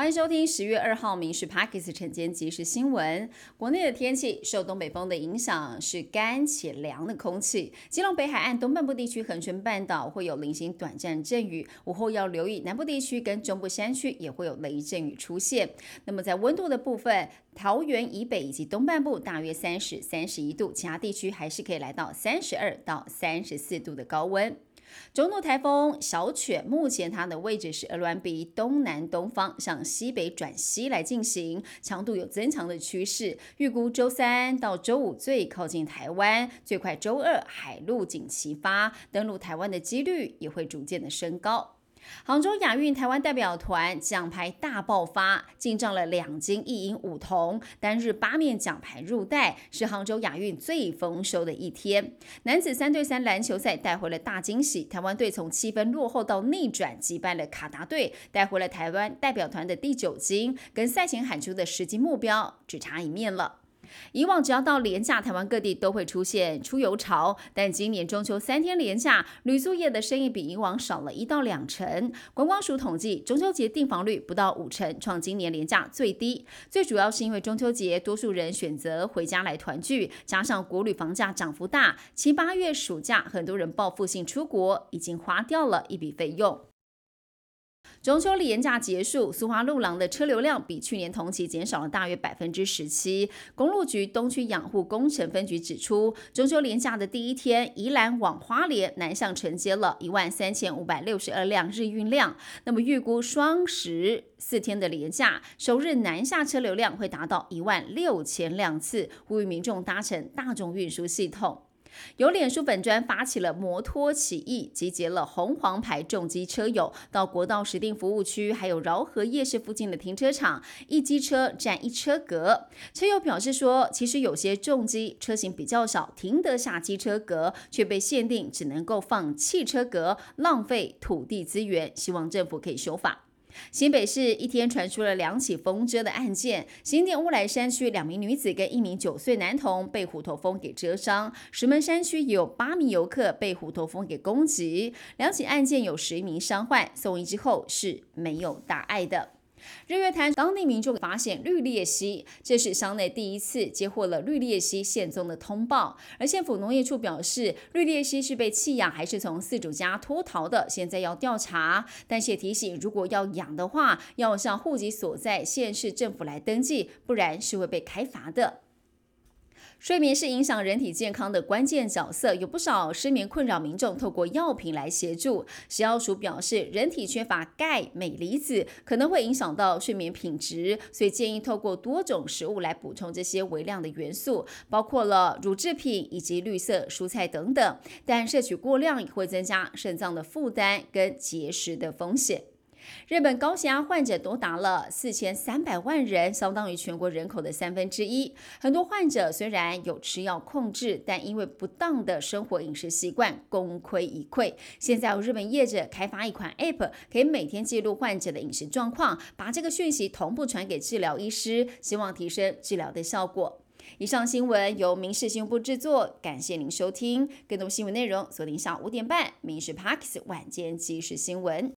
欢迎收听十月二号《民事 Parkes》晨间即时新闻。国内的天气受东北风的影响，是干且凉的空气。基隆北海岸东半部地区、恒春半岛会有零星短暂阵雨，午后要留意南部地区跟中部山区也会有雷阵雨出现。那么在温度的部分，桃园以北以及东半部大约三十三十一度，其他地区还是可以来到三十二到三十四度的高温。中度台风小犬目前它的位置是厄乱比东南东方，向西北转西来进行，强度有增强的趋势。预估周三到周五最靠近台湾，最快周二海陆景齐发，登陆台湾的几率也会逐渐的升高。杭州亚运台湾代表团奖牌大爆发，进账了两金一银五铜，单日八面奖牌入袋，是杭州亚运最丰收的一天。男子三对三篮球赛带回了大惊喜，台湾队从七分落后到逆转击败了卡达队，带回了台湾代表团的第九金，跟赛前喊出的实际目标只差一面了。以往只要到廉假，台湾各地都会出现出游潮，但今年中秋三天廉假，旅宿业的生意比以往少了一到两成。观光署统计，中秋节订房率不到五成，创今年廉价最低。最主要是因为中秋节多数人选择回家来团聚，加上国旅房价涨幅大，七八月暑假很多人报复性出国，已经花掉了一笔费用。中秋连假结束，苏花路廊的车流量比去年同期减少了大约百分之十七。公路局东区养护工程分局指出，中秋连假的第一天，宜兰往花莲南向承接了一万三千五百六十二辆日运量。那么预估双十四天的连假，首日南下车流量会达到一万六千辆次，呼吁民众搭乘大众运输系统。由脸书粉专发起了摩托起义，集结了红黄牌重机车友到国道实定服务区，还有饶河夜市附近的停车场，一机车占一车格。车友表示说，其实有些重机车型比较少，停得下机车格，却被限定只能够放汽车格，浪费土地资源，希望政府可以修法。新北市一天传出了两起风蛰的案件，新店乌来山区两名女子跟一名九岁男童被虎头蜂给蛰伤，石门山区也有八名游客被虎头蜂给攻击，两起案件有十一名伤患送医之后是没有大碍的。日月潭当地民众发现绿鬣蜥，这是乡内第一次接获了绿鬣蜥现踪的通报。而县府农业处表示，绿鬣蜥是被弃养还是从饲主家脱逃的，现在要调查。但是提醒，如果要养的话，要向户籍所在县市政府来登记，不然是会被开罚的。睡眠是影响人体健康的关键角色，有不少失眠困扰民众透过药品来协助。食药署表示，人体缺乏钙、镁离子可能会影响到睡眠品质，所以建议透过多种食物来补充这些微量的元素，包括了乳制品以及绿色蔬菜等等。但摄取过量也会增加肾脏的负担跟结石的风险。日本高血压患者多达了四千三百万人，相当于全国人口的三分之一。很多患者虽然有吃药控制，但因为不当的生活饮食习惯，功亏一篑。现在日本业者开发一款 App，可以每天记录患者的饮食状况，把这个讯息同步传给治疗医师，希望提升治疗的效果。以上新闻由民事新闻部制作，感谢您收听。更多新闻内容锁定下午五点半《民事 Parks 晚间即时新闻》。